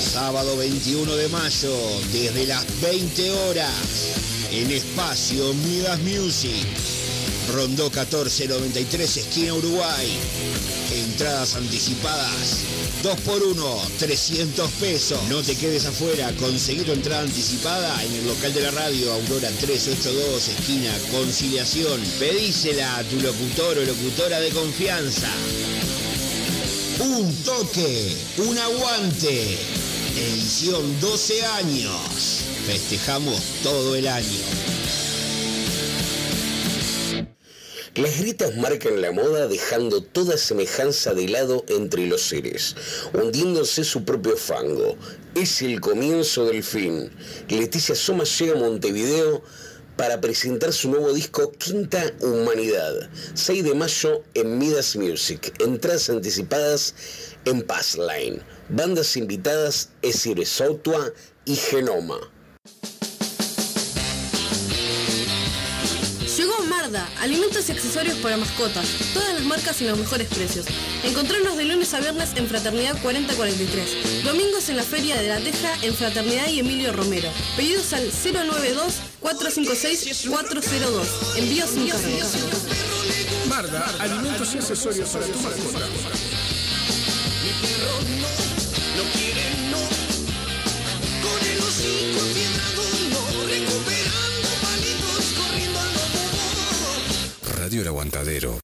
Sábado 21 de mayo, desde las 20 horas, en espacio Midas Music. Rondó 1493, esquina Uruguay. Entradas anticipadas. 2 por 1 300 pesos. No te quedes afuera. Conseguí tu entrada anticipada en el local de la radio Aurora 382, esquina Conciliación. Pedísela a tu locutor o locutora de confianza. Un toque, un aguante. Edición 12 años. Festejamos todo el año. Las grietas marcan la moda dejando toda semejanza de lado entre los seres, hundiéndose su propio fango. Es el comienzo del fin. Leticia Soma llega a Montevideo para presentar su nuevo disco Quinta Humanidad. 6 de mayo en Midas Music. Entradas anticipadas en Passline. Bandas invitadas Esire Sautua y Genoma. Llegó Marda, alimentos y accesorios para mascotas, todas las marcas y los mejores precios. Encontrarnos de lunes a viernes en Fraternidad 4043, domingos en la Feria de la Teja en Fraternidad y Emilio Romero. Pedidos al 092-456-402. Envíos sin cargo. Marda, alimentos y accesorios para tu mascota. No, no quiere no. Con el hocico enfiebrado no, recuperando palitos, corriendo al lobo. Radio El Aguantadero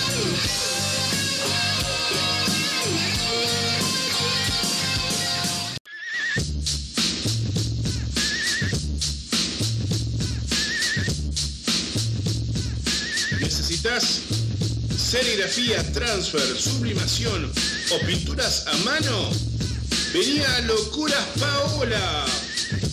¿Necesitas serigrafía, transfer, sublimación o pinturas a mano? Venía a Locuras Paola.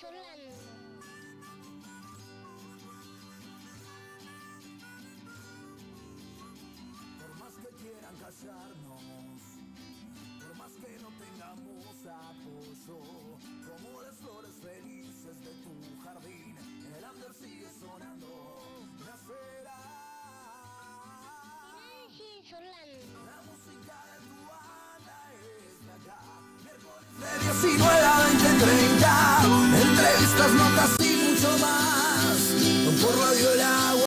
Por más que quieran apoyarnos, por más que no tengamos apoyo, como las flores felices de tu jardín, el under sigue sonando, nacerá. La música de tu banda está acá, miércoles de 19 a 20, 30, entrevistas, notas mucho más, por Radio El Agua.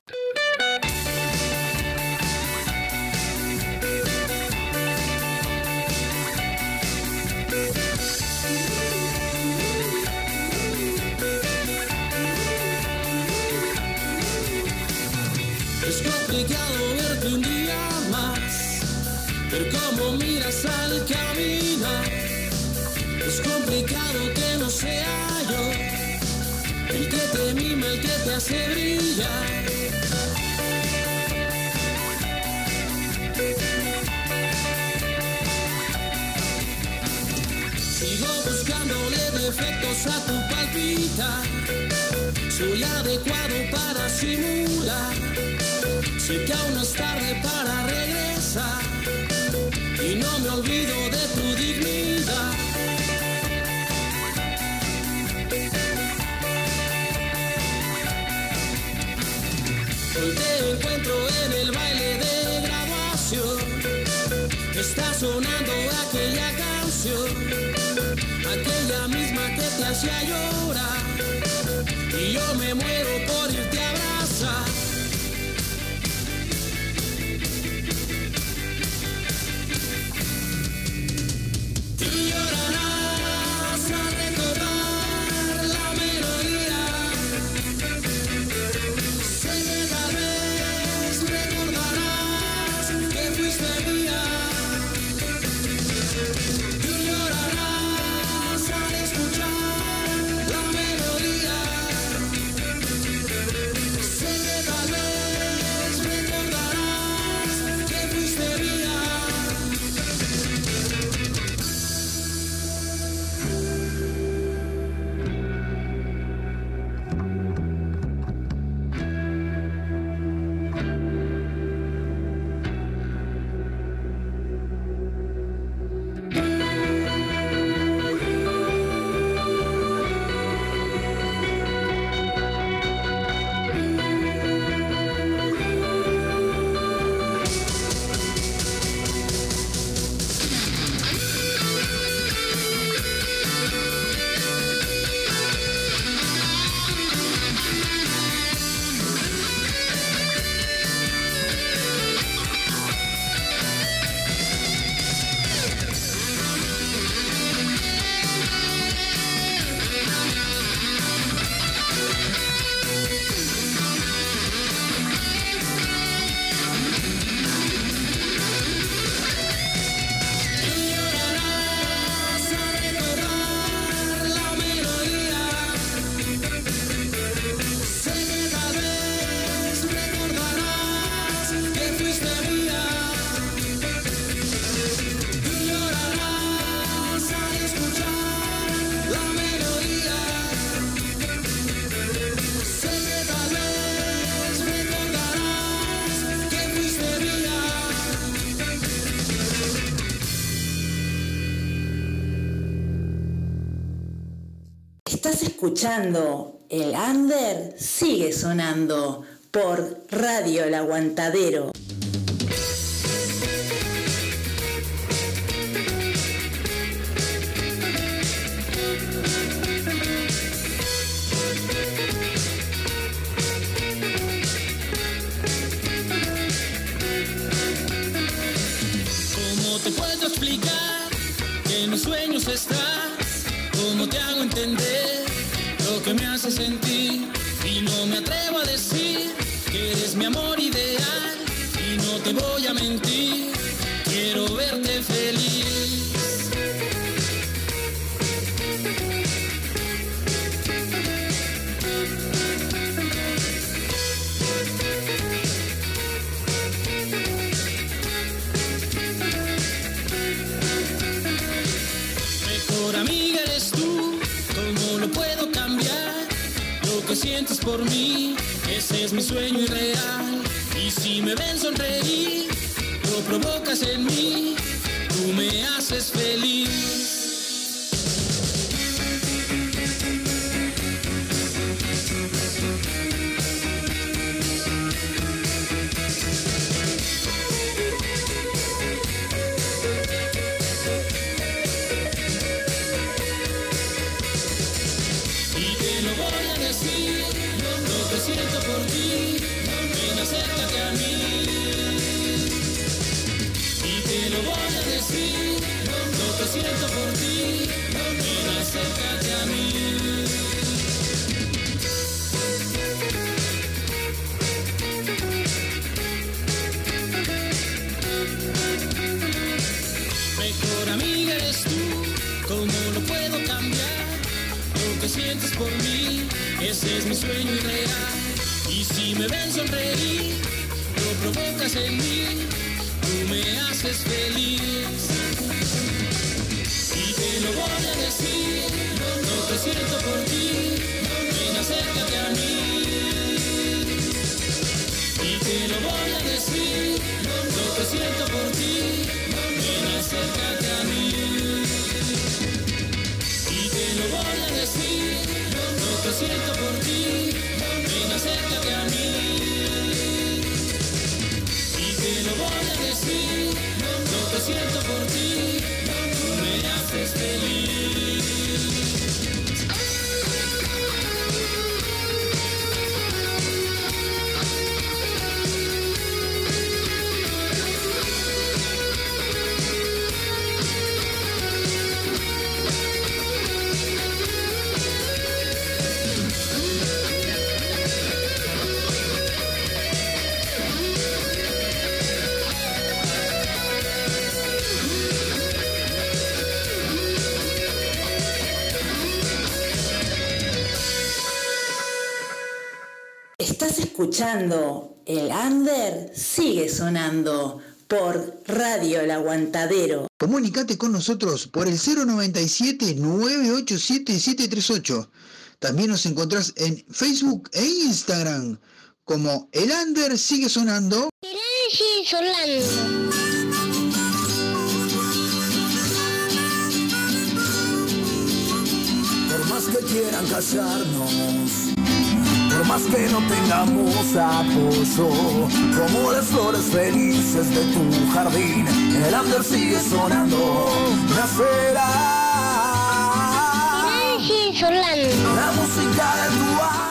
Es complicado verte un día más, ver cómo miras al caminar. Es complicado que no sea el que te mima, el que te hace brillar. Sigo buscándole defectos a tu palpita. Soy adecuado para simular. Sé que aún es tarde para regresar. Y no me olvido de tu dignidad. Hoy te encuentro en el baile de graduación. Está sonando aquella canción, aquella misma que te hacía llorar. Y yo me muero por irte a abrazar. El Under sigue sonando por Radio El Aguantadero. El Under sigue sonando por Radio El Aguantadero. Comunicate con nosotros por el 097-987-738. También nos encontrás en Facebook e Instagram como El Under sigue sonando. El Under sigue sonando. Por más que quieran casarnos más que no tengamos apoyo, como las flores felices de tu jardín, el under sigue sonando, nacerá. Sigue sonando. La música de tu alma.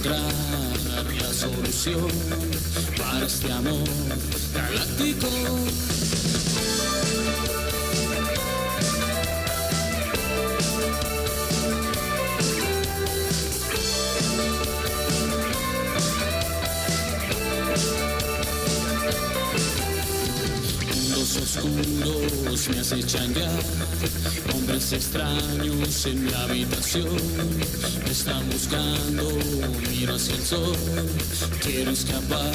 encontrar la solución para este amor galáctico. Mundos oscuros me acechan ya Extraños en mi habitación están buscando, miro hacia el sol, quiero escapar.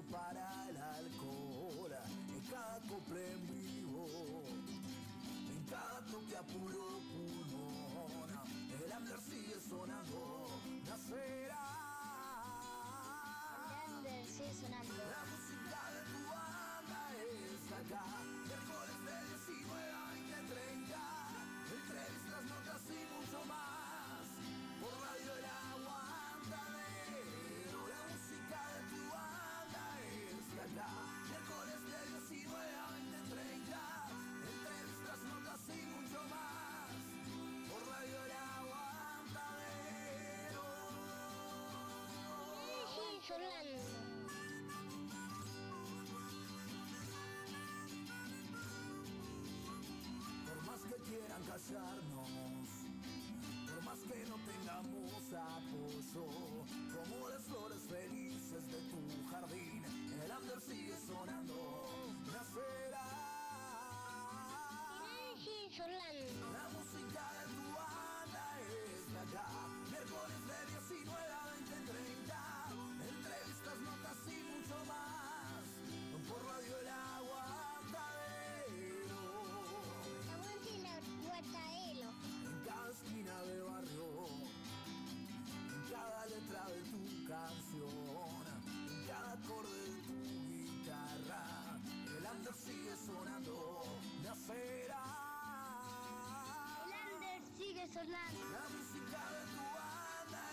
para el alcohol. En cada cumple en vivo que apuro pulmón. El hambre sigue sonando nacerá. El hambre sigue sonando. La música de tu banda es la venezolano. Por más que quieran casarme La música de tu banda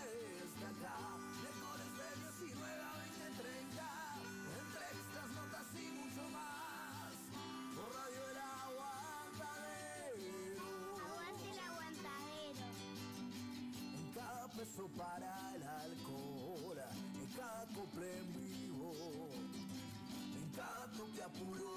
está acá. Mejores premios y nueva 2030. Entrevistas, notas y mucho más. Por Radio El Aguantadero. Aguante el aguantadero. En cada peso para el alcohol. En cada cumple en vivo. En cada toque apuro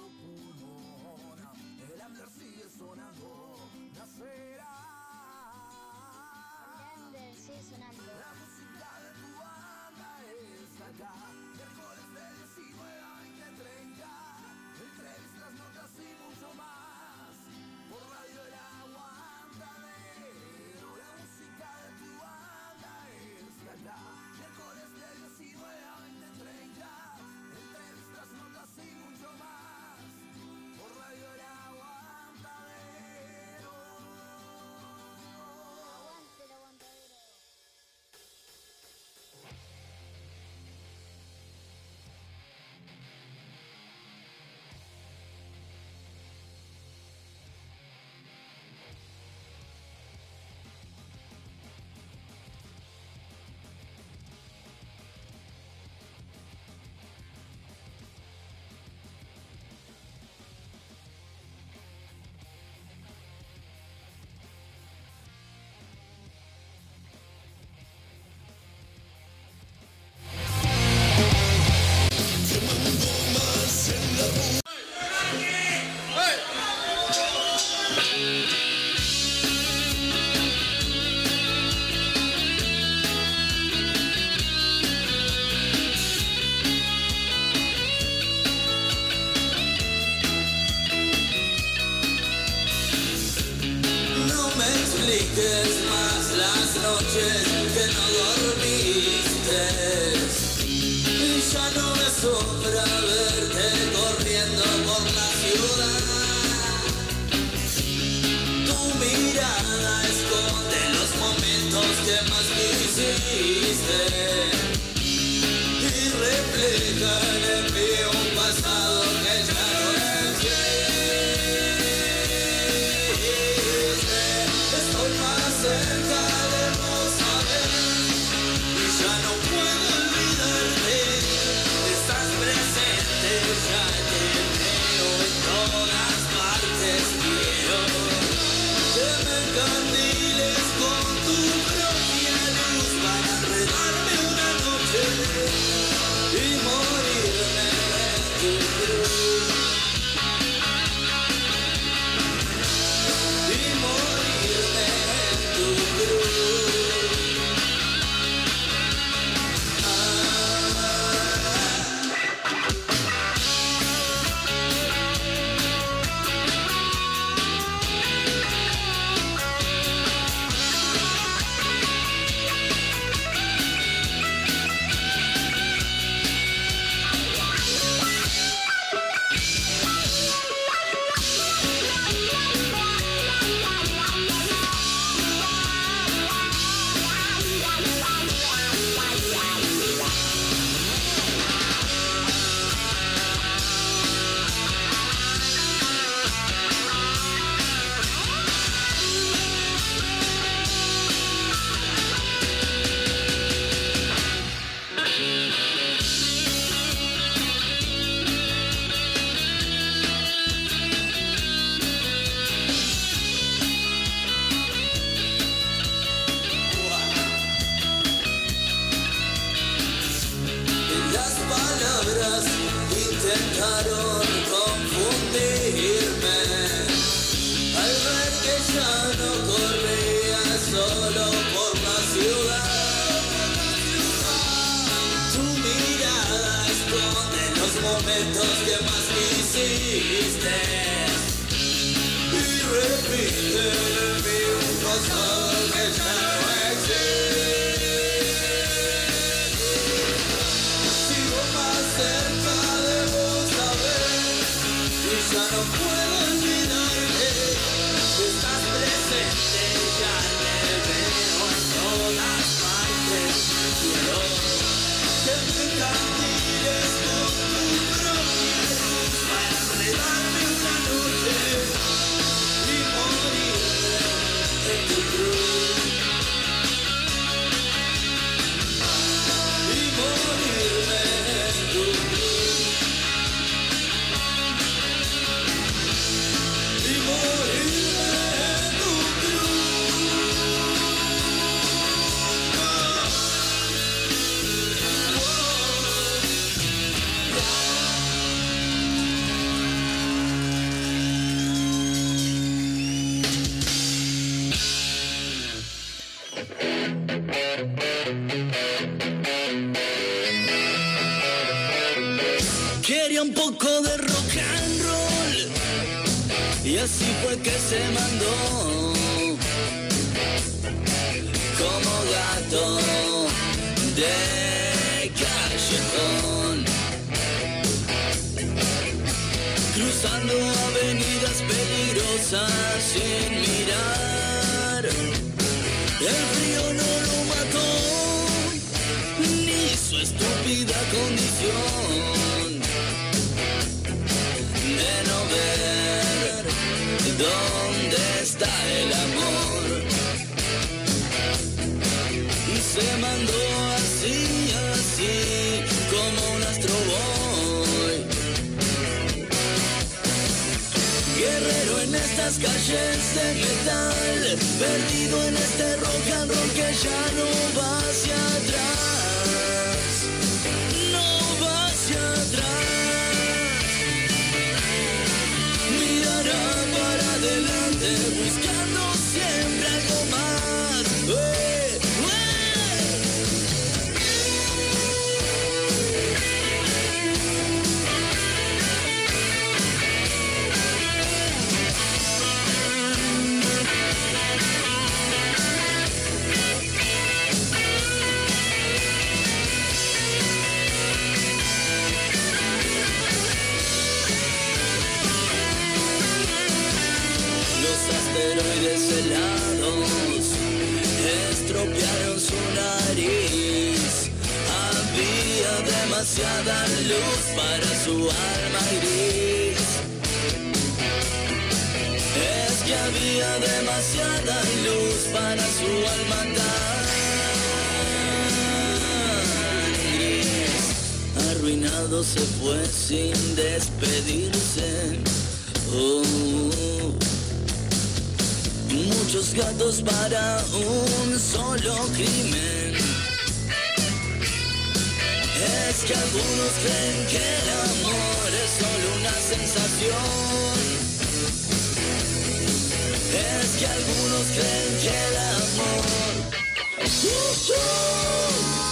noches que no dormiste y ya no me sobra. Cruzando avenidas peligrosas sin mirar. El frío no lo mató, ni su estúpida condición de no ver Estas calles de metal, perdido en este rock and roll que ya no va hacia atrás, no va hacia atrás. Mirará para adelante buscando siempre demasiada luz para su alma gris. Es que había demasiada luz para su alma tan gris. Arruinado se fue sin despedirse. Oh. Muchos gatos para un solo crimen. Es que algunos creen que el amor es solo una sensación. Es que algunos creen que el amor. Guerrero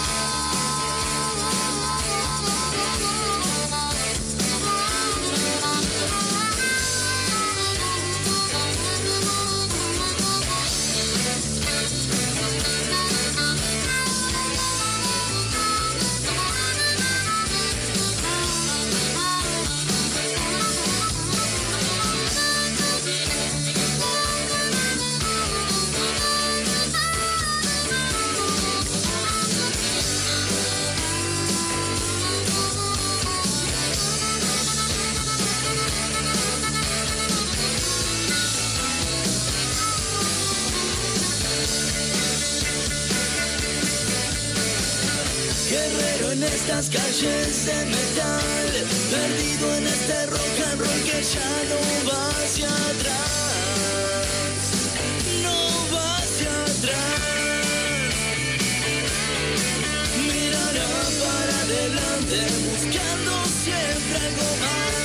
en estas calles de metal, perdido en este rock and roll que ya no va hacia atrás, no va hacia atrás. Mirará para adelante buscando siempre algo más.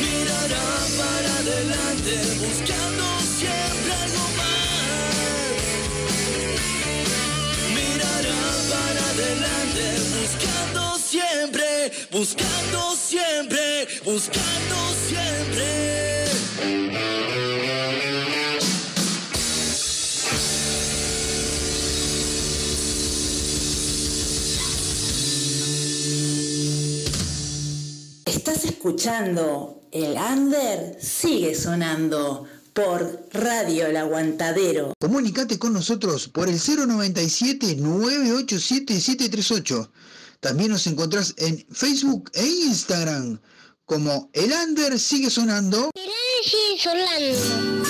Mirará para adelante buscando adelante buscando siempre, buscando siempre, buscando siempre. Estás escuchando El Under sigue sonando por Radio El Aguantadero. Comunicate con nosotros por el 097-987-738. También nos encontrás en Facebook e Instagram como El Under sigue sonando. sigue sonando.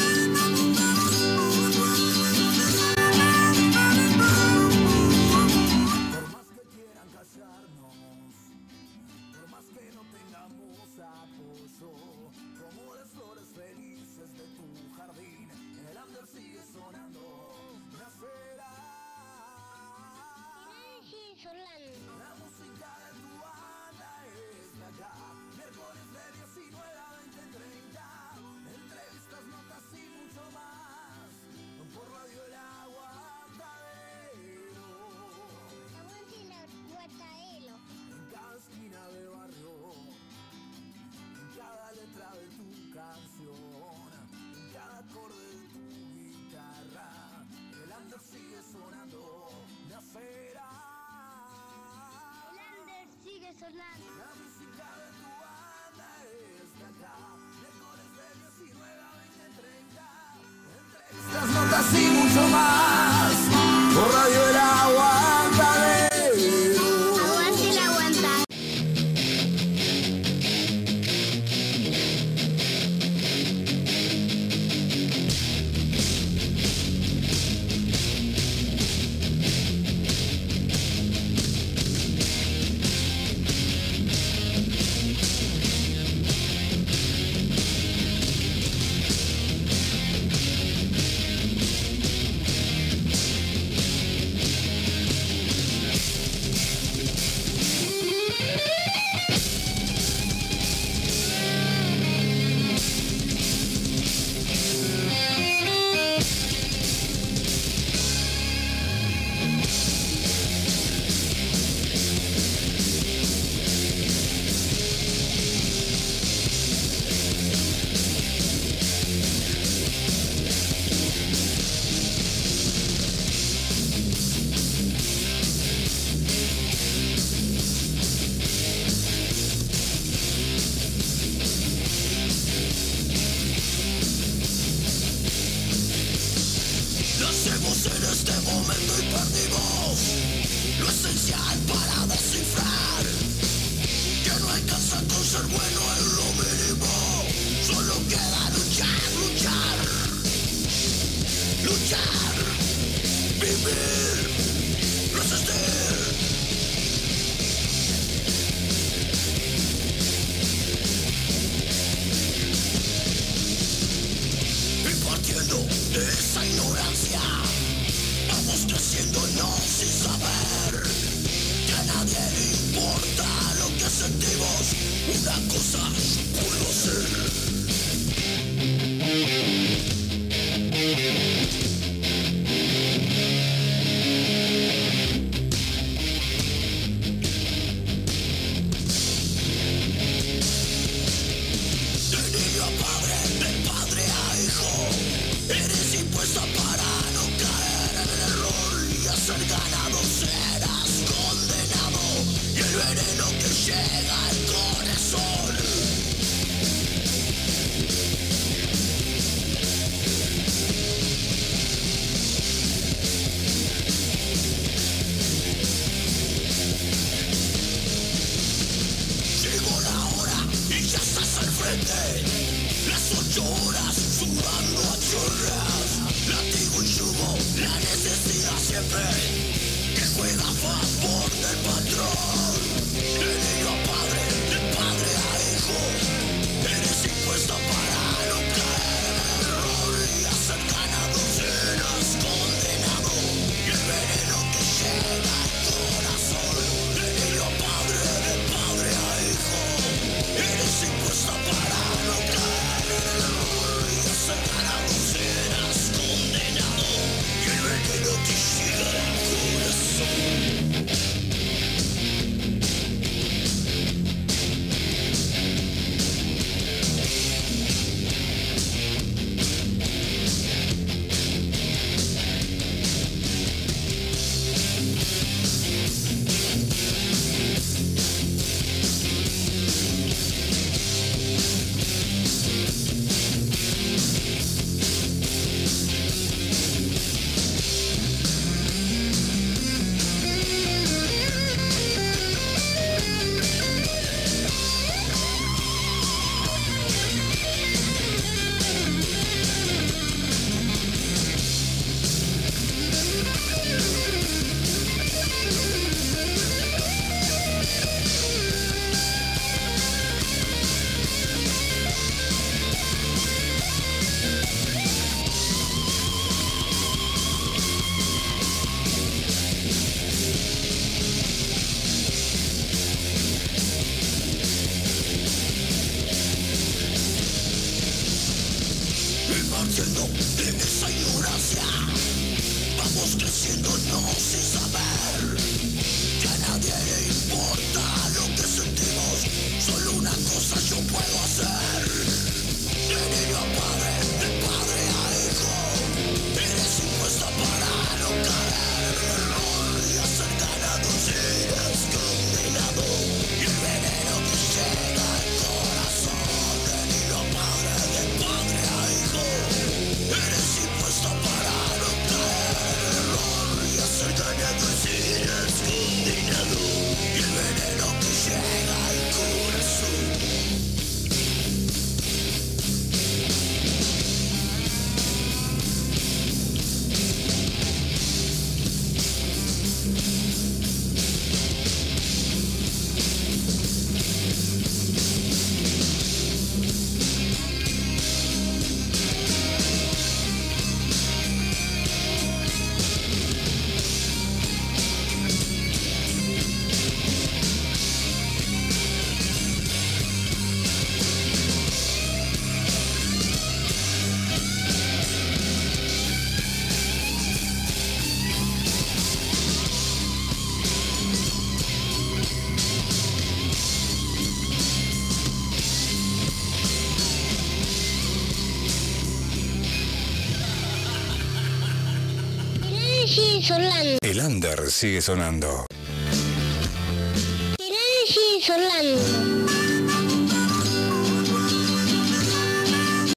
Under sigue sonando.